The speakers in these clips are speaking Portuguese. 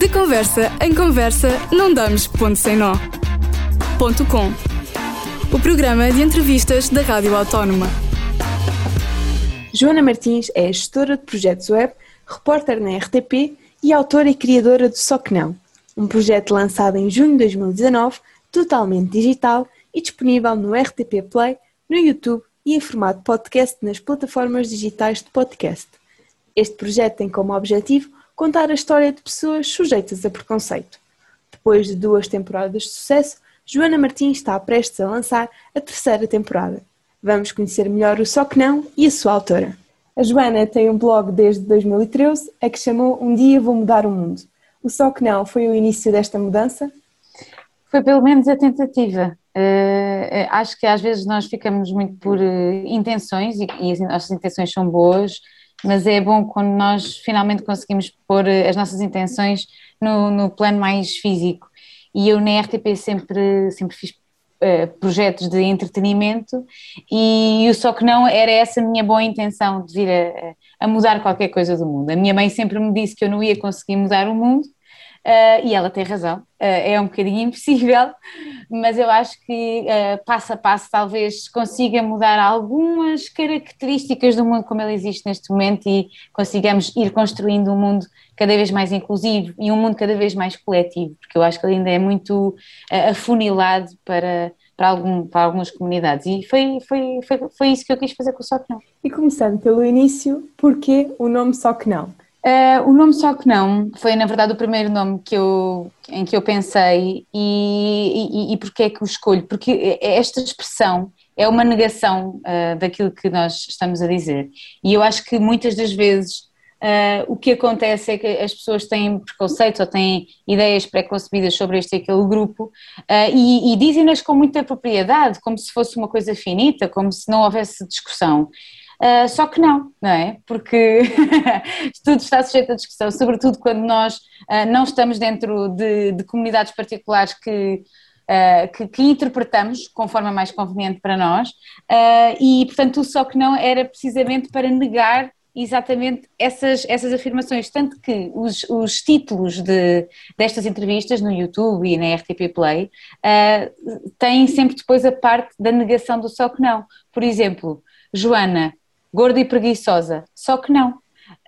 De conversa em conversa, não damos ponto sem nó. Ponto com. O programa de entrevistas da Rádio Autónoma. Joana Martins é gestora de projetos web, repórter na RTP e autora e criadora do Só Que Não, um projeto lançado em junho de 2019, totalmente digital e disponível no RTP Play, no YouTube e em formato podcast nas plataformas digitais de podcast. Este projeto tem como objetivo contar a história de pessoas sujeitas a preconceito. Depois de duas temporadas de sucesso, Joana Martins está prestes a lançar a terceira temporada. Vamos conhecer melhor o Só Que Não e a sua autora. A Joana tem um blog desde 2013, a que chamou Um Dia Vou Mudar o Mundo. O Só Que Não foi o início desta mudança? Foi pelo menos a tentativa. Uh, acho que às vezes nós ficamos muito por uh, intenções e, e as nossas intenções são boas, mas é bom quando nós finalmente conseguimos pôr as nossas intenções no, no plano mais físico. E eu na RTP sempre, sempre fiz uh, projetos de entretenimento e o só que não era essa minha boa intenção de vir a, a mudar qualquer coisa do mundo. A minha mãe sempre me disse que eu não ia conseguir mudar o mundo Uh, e ela tem razão, uh, é um bocadinho impossível, mas eu acho que uh, passo a passo talvez consiga mudar algumas características do mundo como ele existe neste momento e consigamos ir construindo um mundo cada vez mais inclusivo e um mundo cada vez mais coletivo, porque eu acho que ele ainda é muito afunilado para, para, algum, para algumas comunidades e foi, foi, foi, foi isso que eu quis fazer com o Só Que Não. E começando pelo início, porquê o nome Só Que Não? Uh, o nome Só Que Não foi, na verdade, o primeiro nome que eu, em que eu pensei e, e, e porque é que o escolho? Porque esta expressão é uma negação uh, daquilo que nós estamos a dizer. E eu acho que muitas das vezes uh, o que acontece é que as pessoas têm preconceitos ou têm ideias pré-concebidas sobre este e aquele grupo e, e dizem-nas com muita propriedade, como se fosse uma coisa finita, como se não houvesse discussão. Uh, só que não, não é? Porque tudo está sujeito à discussão, sobretudo quando nós uh, não estamos dentro de, de comunidades particulares que, uh, que, que, interpretamos conforme é mais conveniente para nós, e portanto o só que não era precisamente para negar exatamente essas, essas afirmações, tanto que os, os títulos de, destas entrevistas no YouTube e na RTP Play têm sempre depois a parte da negação do só que não. Por exemplo, Joana, gorda e preguiçosa. Só que não.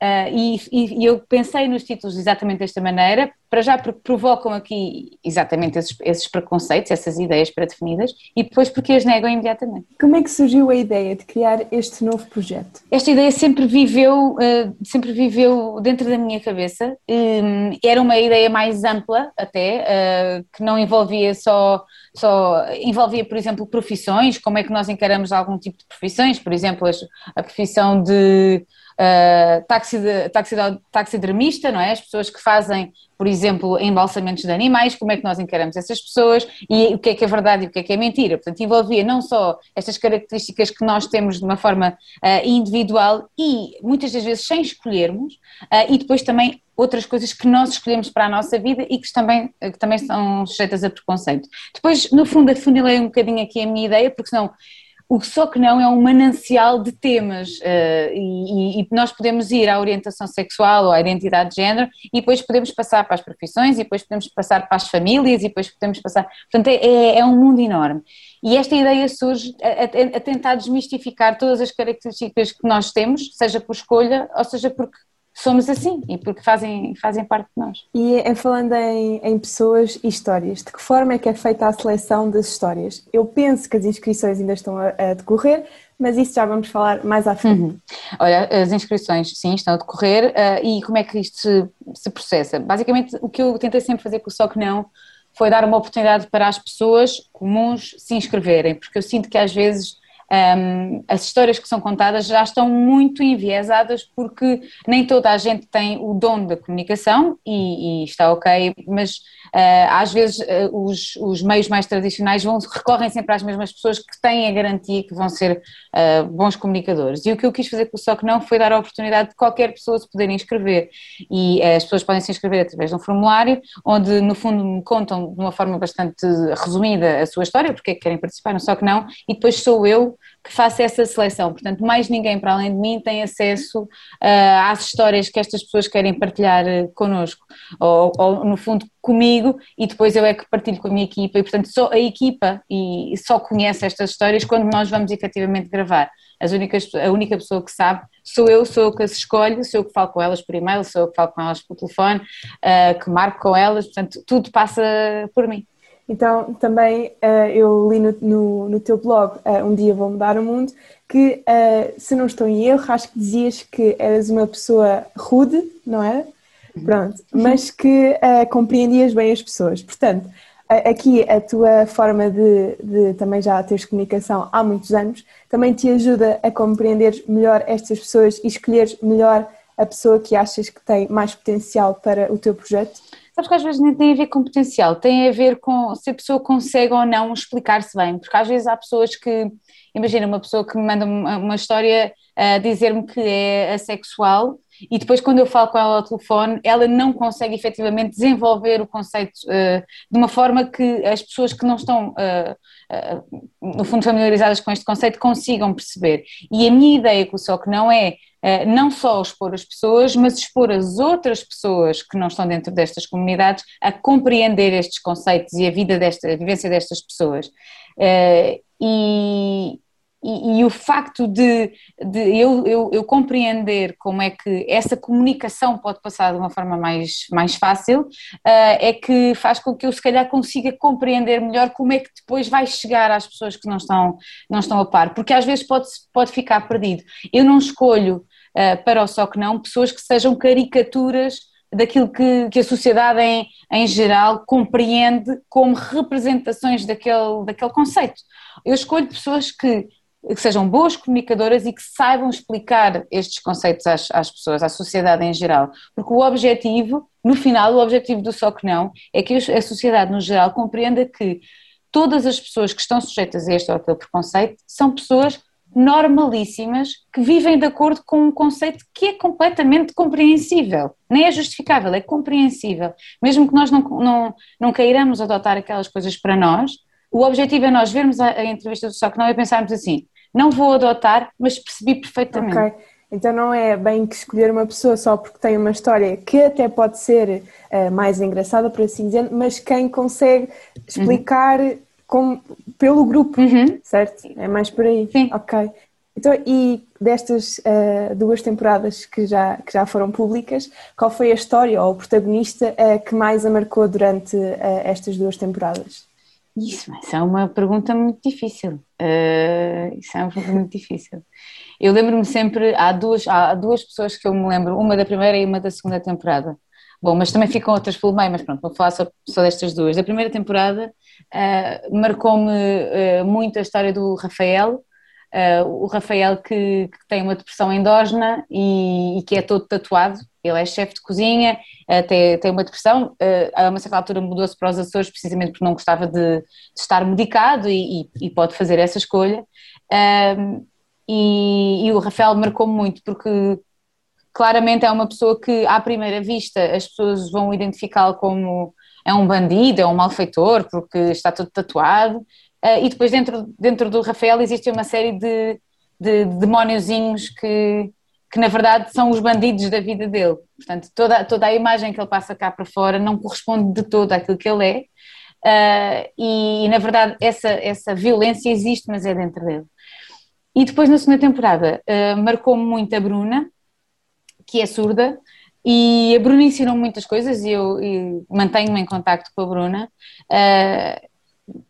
Uh, e, e, eu pensei nos títulos exatamente desta maneira, para já porque provocam aqui exatamente esses, esses, preconceitos, essas ideias pré-definidas, e depois porque as negam imediatamente. Como é que surgiu a ideia de criar este novo projeto? Esta ideia sempre viveu, uh, sempre viveu dentro da minha cabeça, um, era uma ideia mais ampla até, uh, que não envolvia só só envolvia, por exemplo, profissões, como é que nós encaramos algum tipo de profissões, por exemplo, a profissão de uh, taxidermista, não é? As pessoas que fazem, por exemplo, embalsamentos de animais, como é que nós encaramos essas pessoas e o que é que é verdade e o que é que é mentira. Portanto, envolvia não só estas características que nós temos de uma forma uh, individual e muitas das vezes sem escolhermos, uh, e depois também outras coisas que nós escolhemos para a nossa vida e que também, que também são sujeitas a preconceito. Depois, no fundo, afunilei um bocadinho aqui a minha ideia, porque senão o Só Que Não é um manancial de temas uh, e, e, nós podemos ir à orientação sexual ou à identidade de género e depois podemos passar para as profissões e depois podemos passar para as famílias e depois podemos passar. Portanto, é, é, é um mundo enorme. E esta ideia surge a, a, a, tentar desmistificar todas as características que nós temos, seja por escolha ou seja porque somos assim e porque fazem, fazem parte de nós. E é falando em, em, pessoas e histórias, de que forma é que é feita a seleção das histórias? Eu penso que as inscrições ainda estão a, a decorrer, mas isso já vamos falar mais à frente. Uhum. Olha, as inscrições sim estão a decorrer uh, e como é que isto se, se, processa? Basicamente o que eu tentei sempre fazer com o Só Que Não foi dar uma oportunidade para as pessoas comuns se inscreverem, porque eu sinto que às vezes um, as histórias que são contadas já estão muito enviesadas porque nem toda a gente tem o dom da comunicação e, e está ok, mas uh, às vezes uh, os, os, meios mais tradicionais vão, recorrem sempre às mesmas pessoas que têm a garantia que vão ser uh, bons comunicadores. E o que eu quis fazer com o Só Que Não foi dar a oportunidade de qualquer pessoa se poder inscrever. E as pessoas podem se inscrever através de um formulário, onde no fundo me contam de uma forma bastante resumida a sua história, porque é que querem participar no Só Que Não, e depois sou eu que faça essa seleção. Portanto, mais ninguém para além de mim tem acesso uh, às histórias que estas pessoas querem partilhar uh, connosco, ou, ou, no fundo comigo, e depois eu é que partilho com a minha equipa, e portanto só a equipa e, só conhece estas histórias quando nós vamos efetivamente gravar. As únicas, a única pessoa que sabe sou eu, sou eu que as escolho, sou eu que falo com elas por e-mail, sou eu que falo com elas por telefone, uh, que marco com elas, portanto tudo passa por mim. Então, também uh, eu li no, no, no teu blog, uh, Um Dia Vou Mudar o Mundo, que, uh, se não estou em erro, acho que dizias que eras uma pessoa rude, não é? Pronto, mas que compreendias bem as pessoas. Portanto, aqui a tua forma de, de, também já teres comunicação há muitos anos também te ajuda a compreender melhor estas pessoas e escolheres melhor a pessoa que achas que tem mais potencial para o teu projeto? Sabes que às vezes nem tem a ver com potencial, tem a ver com se a pessoa consegue ou não explicar-se bem, porque às vezes há pessoas que, imagina uma pessoa que me manda uma, história a dizer-me que é assexual e depois quando eu falo com ela ao telefone, ela não consegue efetivamente desenvolver o conceito uh, de uma forma que as pessoas que não estão, uh, uh, no fundo, familiarizadas com este conceito consigam perceber. E a minha ideia com o SOC não é não só expor as pessoas, mas expor as outras pessoas que não estão dentro destas comunidades a compreender estes conceitos e a vida desta, a vivência destas pessoas. E, e, o facto de, de eu, eu, eu, compreender como é que essa comunicação pode passar de uma forma mais, mais fácil uh, é que faz com que eu se calhar consiga compreender melhor como é que depois vai chegar às pessoas que não estão, não estão a par, porque às vezes pode, pode ficar perdido. Eu não escolho uh, para o só que não pessoas que sejam caricaturas daquilo que, que a sociedade em, em geral compreende como representações daquele, daquele conceito. Eu escolho pessoas que que sejam boas comunicadoras e que saibam explicar estes conceitos às, às, pessoas, à sociedade em geral. Porque o objetivo, no final, o objetivo do Só Que Não é que a sociedade no geral compreenda que todas as pessoas que estão sujeitas a este ou aquele preconceito são pessoas normalíssimas que vivem de acordo com um conceito que é completamente compreensível. Nem é justificável, é compreensível. Mesmo que nós não, não, não queiramos adotar aquelas coisas para nós, o objetivo é nós vermos a, a entrevista do Só Que Não e pensarmos assim, não vou adotar, mas percebi perfeitamente. Ok, então não é bem que escolher uma pessoa só porque tem uma história que até pode ser uh, mais engraçada, por assim dizer, mas quem consegue explicar uhum. pelo grupo, uhum. certo? É mais por aí. Sim. Ok. Então, e destas uh, duas temporadas que já, que já foram públicas, qual foi a história ou o protagonista uh, que mais a marcou durante estas duas temporadas? Isso, isso é uma pergunta muito difícil. Uh, isso é uma pergunta muito difícil. Eu lembro-me sempre, há duas, há duas pessoas que eu me lembro, uma da primeira e uma da segunda temporada. Bom, mas também ficam outras pelo meio, mas pronto, vou falar só, só destas duas. Da primeira temporada uh, marcou-me uh, muito a história do Rafael, o Rafael que, que, tem uma depressão endógena e, e, que é todo tatuado, ele é chefe de cozinha, uh, tem, tem uma depressão, a uma certa altura mudou-se para os Açores precisamente porque não gostava de, de estar medicado e, e, e, pode fazer essa escolha. E, e, o Rafael marcou muito porque claramente é uma pessoa que à primeira vista as pessoas vão identificá-lo como é um bandido, é um malfeitor porque está todo tatuado, Uh, e depois dentro, dentro do Rafael existe uma série de, de demóniozinhos que, que na verdade são os bandidos da vida dele. Portanto, toda, toda a imagem que ele passa cá para fora não corresponde de todo àquilo que ele é. Uh, e, na verdade essa, essa violência existe, mas é dentro dele. E depois na segunda temporada uh, marcou-me muito a Bruna, que é surda, e a Bruna ensinou muitas coisas e eu, eu mantenho-me em contacto com a Bruna. Uh,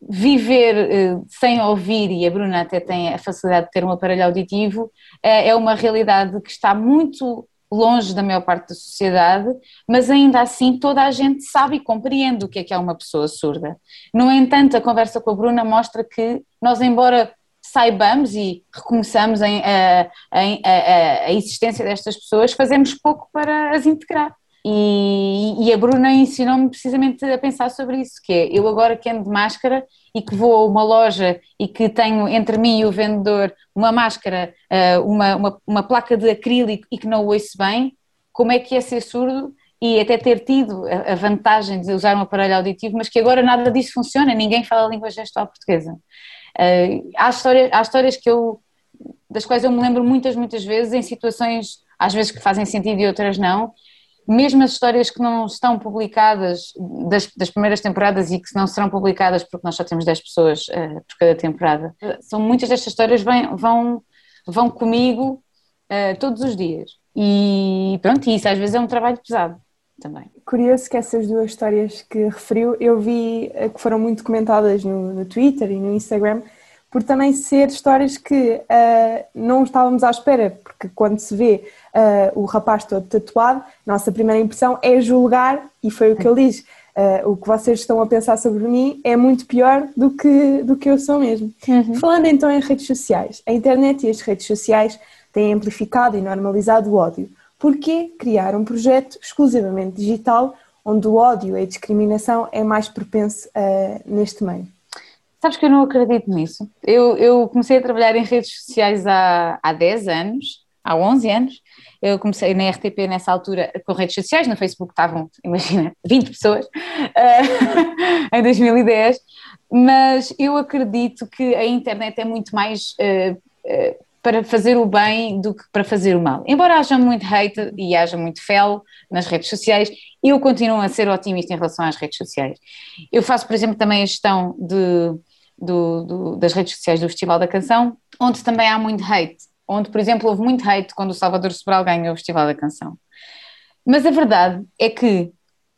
viver uh, sem ouvir, e a Bruna até tem a facilidade de ter um aparelho auditivo, uh, é uma realidade que está muito longe da maior parte da sociedade, mas ainda assim toda a gente sabe e compreende o que é que é uma pessoa surda. No entanto, a conversa com a Bruna mostra que nós, embora saibamos e reconheçamos em, a, a, a, existência destas pessoas, fazemos pouco para as integrar. E, e a Bruna ensinou-me precisamente a pensar sobre isso, que é, eu agora que ando de máscara e que vou a uma loja e que tenho entre mim e o vendedor uma máscara, eh, uma, uma, uma placa de acrílico e que não ouço bem, como é que é ser surdo e até ter tido a vantagem de usar um aparelho auditivo, mas que agora nada disso funciona, ninguém fala a língua gestual portuguesa. Uh, há, histórias, há histórias que eu, das quais eu me lembro muitas, muitas vezes, em situações, às vezes que fazem sentido e outras não, mesmo as histórias que não estão publicadas das, das, primeiras temporadas e que não serão publicadas porque nós só temos 10 pessoas uh, por cada temporada, são muitas destas histórias vêm, vão, vão comigo uh, todos os dias. E pronto, isso às vezes é um trabalho pesado também. Curioso que essas duas histórias que referiu, eu vi eh, que foram muito comentadas no, no Twitter e no Instagram, por também ser histórias que uh, não estávamos à espera, porque quando se vê uh, o rapaz todo tatuado, nossa primeira impressão é julgar, e foi o que ele diz. Uh, o que vocês estão a pensar sobre mim é muito pior do que, do que eu sou mesmo. Uhum. Falando então em redes sociais, a internet e as redes sociais têm amplificado e normalizado o ódio. Por que criar um projeto exclusivamente digital onde o ódio e a discriminação é mais propenso neste meio? Sabes que eu não acredito nisso. Eu, eu comecei a trabalhar em redes sociais há, há 10 anos, há 11 anos. Eu comecei na RTP nessa altura com redes sociais, no Facebook estavam, imagina, 20 pessoas, uh, em 2010. Mas eu acredito que a internet é muito mais uh, uh, para fazer o bem do que para fazer o mal. Embora haja muito hate e haja muito fel nas redes sociais, eu continuo a ser otimista em relação às redes sociais. Eu faço, por exemplo, também a gestão de do, do, das redes sociais do Festival da Canção, onde também há muito hate, onde, por exemplo, houve muito hate quando o Salvador Sobral ganhou o Festival da Canção. Mas a verdade é que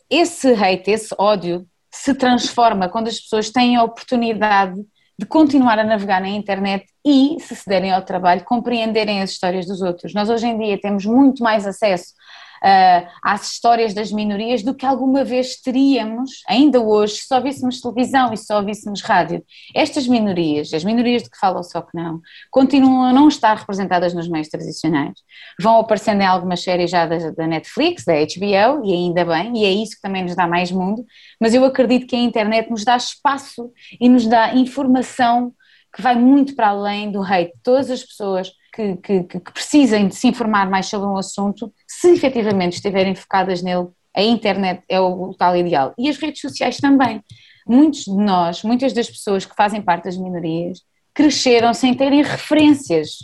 esse hate, esse ódio, se transforma quando as pessoas têm a oportunidade de continuar a navegar na internet e, se se derem ao trabalho, compreenderem as histórias dos outros. Nós hoje em dia temos muito mais acesso uh, às histórias das minorias do que alguma vez teríamos, ainda hoje, se só víssemos televisão e só víssemos rádio. Estas minorias, as minorias de que falo só que não, continuam a não estar representadas nos meios tradicionais. Vão aparecendo em algumas séries já da, da Netflix, da HBO, e ainda bem, e é isso que também nos dá mais mundo, mas eu acredito que a internet nos dá espaço e nos dá informação que vai muito para além do hate. Todas as pessoas que, que, que, precisem de se informar mais sobre um assunto, se efetivamente estiverem focadas nele, a internet é o local ideal. E as redes sociais também. Muitos de nós, muitas das pessoas que fazem parte das minorias, cresceram sem terem referências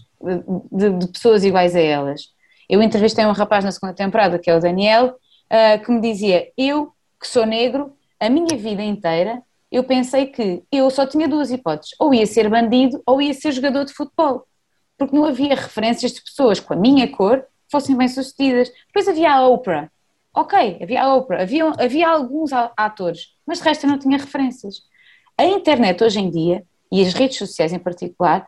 de, de pessoas iguais a elas. Eu entrevistei um rapaz na segunda temporada, que é o Daniel, uh, que me dizia: Eu, que sou negro, a minha vida inteira, eu pensei que eu só tinha duas hipóteses: ou ia ser bandido ou ia ser jogador de futebol porque não havia referências de pessoas com a minha cor que fossem bem-sucedidas. Depois havia a Oprah. Ok, havia a Oprah, havia, havia alguns atores, mas de resto eu não tinha referências. A internet hoje em dia, e as redes sociais em particular,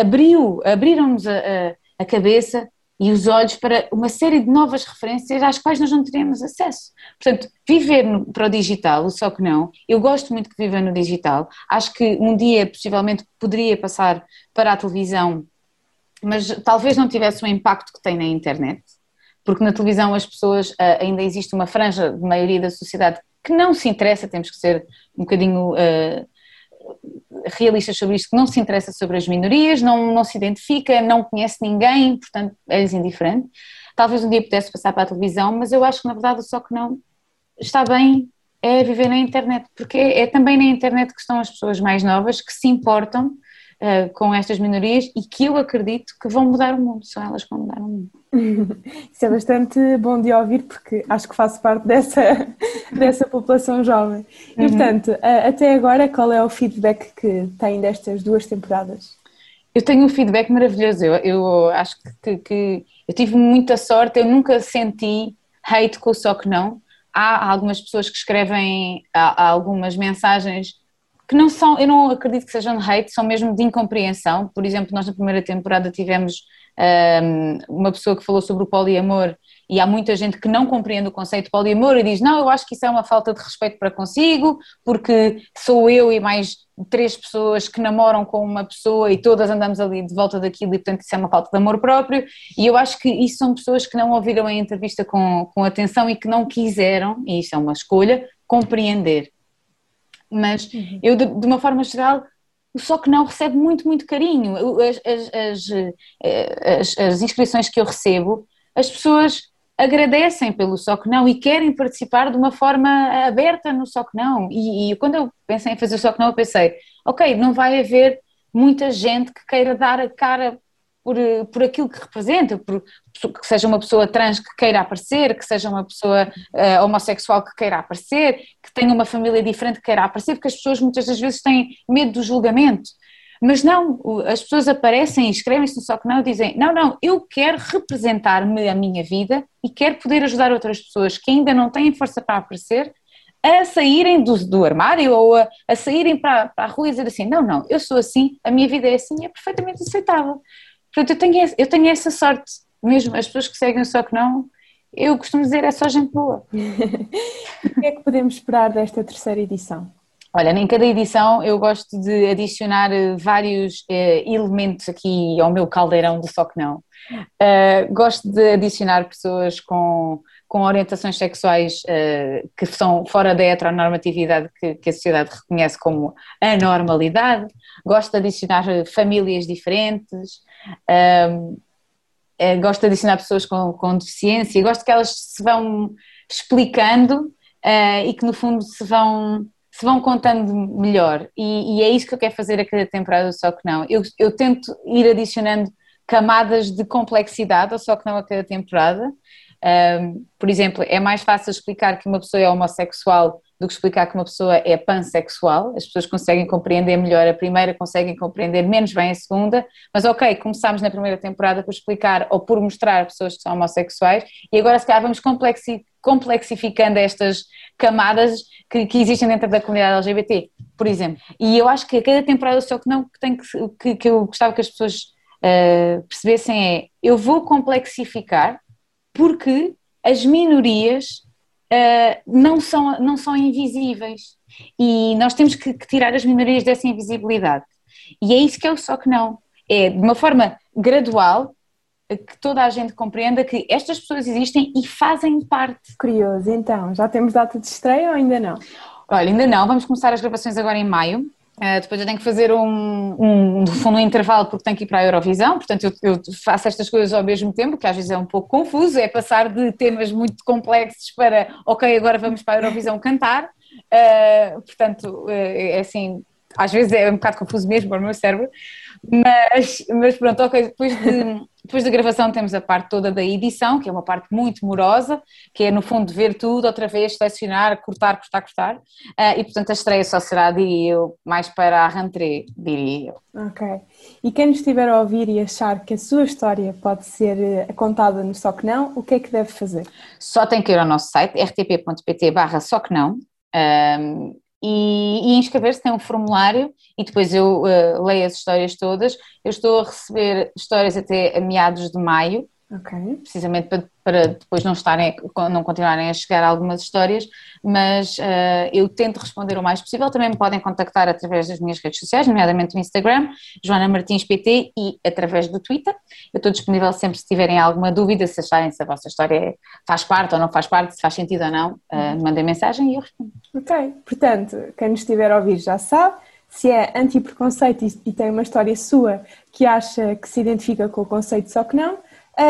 abriu, abriram-nos a, a, a cabeça e os olhos para uma série de novas referências às quais nós não teríamos acesso. Portanto, viver no, para o digital, só que não, eu gosto muito que viva no digital, acho que um dia possivelmente poderia passar para a televisão mas talvez não tivesse o impacto que tem na internet, porque na televisão as pessoas, uh, ainda existe uma franja de maioria da sociedade que não se interessa, temos que ser um bocadinho uh, realistas sobre isto, que não se interessa sobre as minorias, não, não se identifica, não conhece ninguém, portanto é indiferente. Talvez um dia pudesse passar para a televisão, mas eu acho que na verdade só que não está bem é viver na internet, porque é também na internet que estão as pessoas mais novas que se importam uh, com estas minorias e que eu acredito que vão mudar o mundo, são elas que vão mudar o mundo. Isso é bastante bom de ouvir porque acho que faço parte dessa, dessa população jovem. E uhum. portanto, uh, até agora, qual é o feedback que tem destas duas temporadas? Eu tenho um feedback maravilhoso, eu, eu acho que, que eu tive muita sorte, eu nunca senti hate com o só que não. Há algumas pessoas que escrevem há, há algumas mensagens que não são, eu não acredito que sejam de hate, são mesmo de incompreensão. Por exemplo, nós na primeira temporada tivemos um, uma pessoa que falou sobre o poliamor e há muita gente que não compreende o conceito de poliamor e diz: Não, eu acho que isso é uma falta de respeito para consigo, porque sou eu e mais três pessoas que namoram com uma pessoa e todas andamos ali de volta daquilo e, portanto, isso é uma falta de amor próprio. E eu acho que isso são pessoas que não ouviram a entrevista com, com atenção e que não quiseram, e isso é uma escolha, compreender mas uhum. eu, de, de, uma forma geral, só que não recebe muito, muito carinho. As, as, as, eh, as, as inscrições que eu recebo, as pessoas agradecem pelo Só que Não e querem participar de uma forma aberta no Só que Não. E, e quando eu pensei em fazer o Só que Não, eu pensei, ok, não vai haver muita gente que queira dar a cara por, por aquilo que representa, por, que seja uma pessoa trans que queira aparecer, que seja uma pessoa uh, homossexual que queira aparecer, que tenha uma família diferente que queira aparecer, porque as pessoas muitas das vezes têm medo do julgamento. Mas não, as pessoas aparecem e escrevem-se no Só Que Não e dizem: Não, não, eu quero representar-me a minha vida e quero poder ajudar outras pessoas que ainda não têm força para aparecer a saírem do, do armário ou a, a saírem para, para a rua e dizer assim: Não, não, eu sou assim, a minha vida é assim, é perfeitamente aceitável. Portanto, eu tenho, eu tenho essa sorte, mesmo as pessoas que seguem o Só Que Não, eu costumo dizer: é só gente boa. o que é que podemos esperar desta terceira edição? Olha, em cada edição eu gosto de adicionar eh, vários eh, elementos aqui ao meu caldeirão do Só Que Não. Uh, gosto de adicionar pessoas com, com orientações sexuais uh, que são fora da heteronormatividade que, que, a sociedade reconhece como a normalidade. Gosto de adicionar famílias diferentes. Uh, gosto de adicionar pessoas com, com deficiência. Gosto que elas se vão explicando e que no fundo se vão se vão contando melhor e, e, é isso que eu quero fazer a cada temporada, só que não. Eu, eu tento ir adicionando camadas de complexidade, ou só que não a cada temporada. Um, por exemplo, é mais fácil explicar que uma pessoa é homossexual do que explicar que uma pessoa é pansexual. As pessoas conseguem compreender melhor a primeira, conseguem compreender menos bem a segunda, mas ok, começámos na primeira temporada por explicar ou por mostrar pessoas que são homossexuais e agora se calhar vamos complexificando estas camadas que, que, existem dentro da comunidade LGBT, por exemplo. E eu acho que a cada temporada só que não que, tem que, que, que eu gostava que as pessoas uh, percebessem é eu vou complexificar porque as minorias uh, não, são, não são invisíveis e nós temos que, que tirar as minorias dessa invisibilidade. E é isso que é o só que não. É de uma forma gradual que toda a gente compreenda que estas pessoas existem e fazem parte. Curioso, então, já temos data de estreia ou ainda não? Olha, ainda não, vamos começar as gravações agora em maio. Uh, depois eu tenho que fazer um, um, um intervalo porque tenho que ir para a Eurovisão, portanto eu, eu, faço estas coisas ao mesmo tempo, que às vezes é um pouco confuso, é passar de temas muito complexos para, ok, agora vamos para a Eurovisão cantar, uh, portanto uh, é assim, às vezes é um bocado confuso mesmo para o meu cérebro, mas, mas pronto, ok, depois de depois da gravação temos a parte toda da edição, que é uma parte muito morosa, que é no fundo ver tudo outra vez, selecionar, cortar, cortar, cortar. Uh, e portanto a estreia só será, diria eu, mais para a rentrée, diria eu. Ok. E quem nos estiver a ouvir e achar que a sua história pode ser eh, contada no Só Que Não, o que é que deve fazer? Só tem que ir ao nosso site, rtp.pt barra Só Que Não. Um, e, e inscrever-se, tem um formulário e depois eu uh, leio as histórias todas. Eu estou a receber histórias até meados de maio, Okay. Precisamente para, para, depois não estarem, não continuarem a chegar algumas histórias, mas uh, eu tento responder o mais possível. Também me podem contactar através das minhas redes sociais, nomeadamente o Instagram, Joana Martins PT e através do Twitter. Eu estou disponível sempre se tiverem alguma dúvida, se acharem se a vossa história faz parte ou não faz parte, se faz sentido ou não, uh, mandem mensagem e eu respondo. Ok, portanto, quem nos estiver a ouvir já sabe. Se é anti-preconceito e, tem uma história sua que acha que se identifica com o conceito, só que não,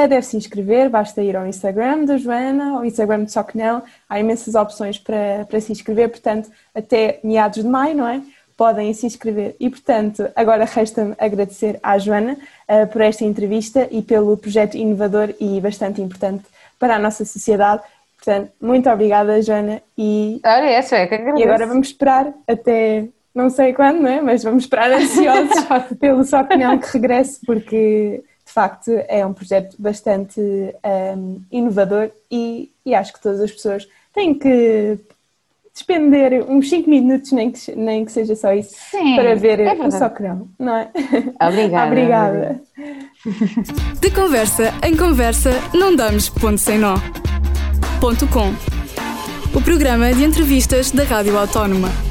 deve se inscrever, basta ir ao Instagram da Joana, ao Instagram do Só Que Não, há imensas opções para, para se inscrever, portanto, até meados de maio, não é? Podem se inscrever. E, portanto, agora resta-me agradecer à Joana uh, por esta entrevista e pelo projeto inovador e bastante importante para a nossa sociedade. Portanto, muito obrigada, Joana. E, Ora, é, é que e agora vamos esperar até não sei quando, não é? Mas vamos esperar ansiosos pelo Só Que Não que regresse, porque de facto é um projeto bastante um, inovador e, e, acho que todas as pessoas têm que despender uns 5 minutos, nem que, nem que seja só isso, Sim, para ver é o Socrão, não é? Obrigada. Obrigada. De conversa em conversa, não damos ponto sem nó. Ponto com. O programa de entrevistas da Rádio Autónoma.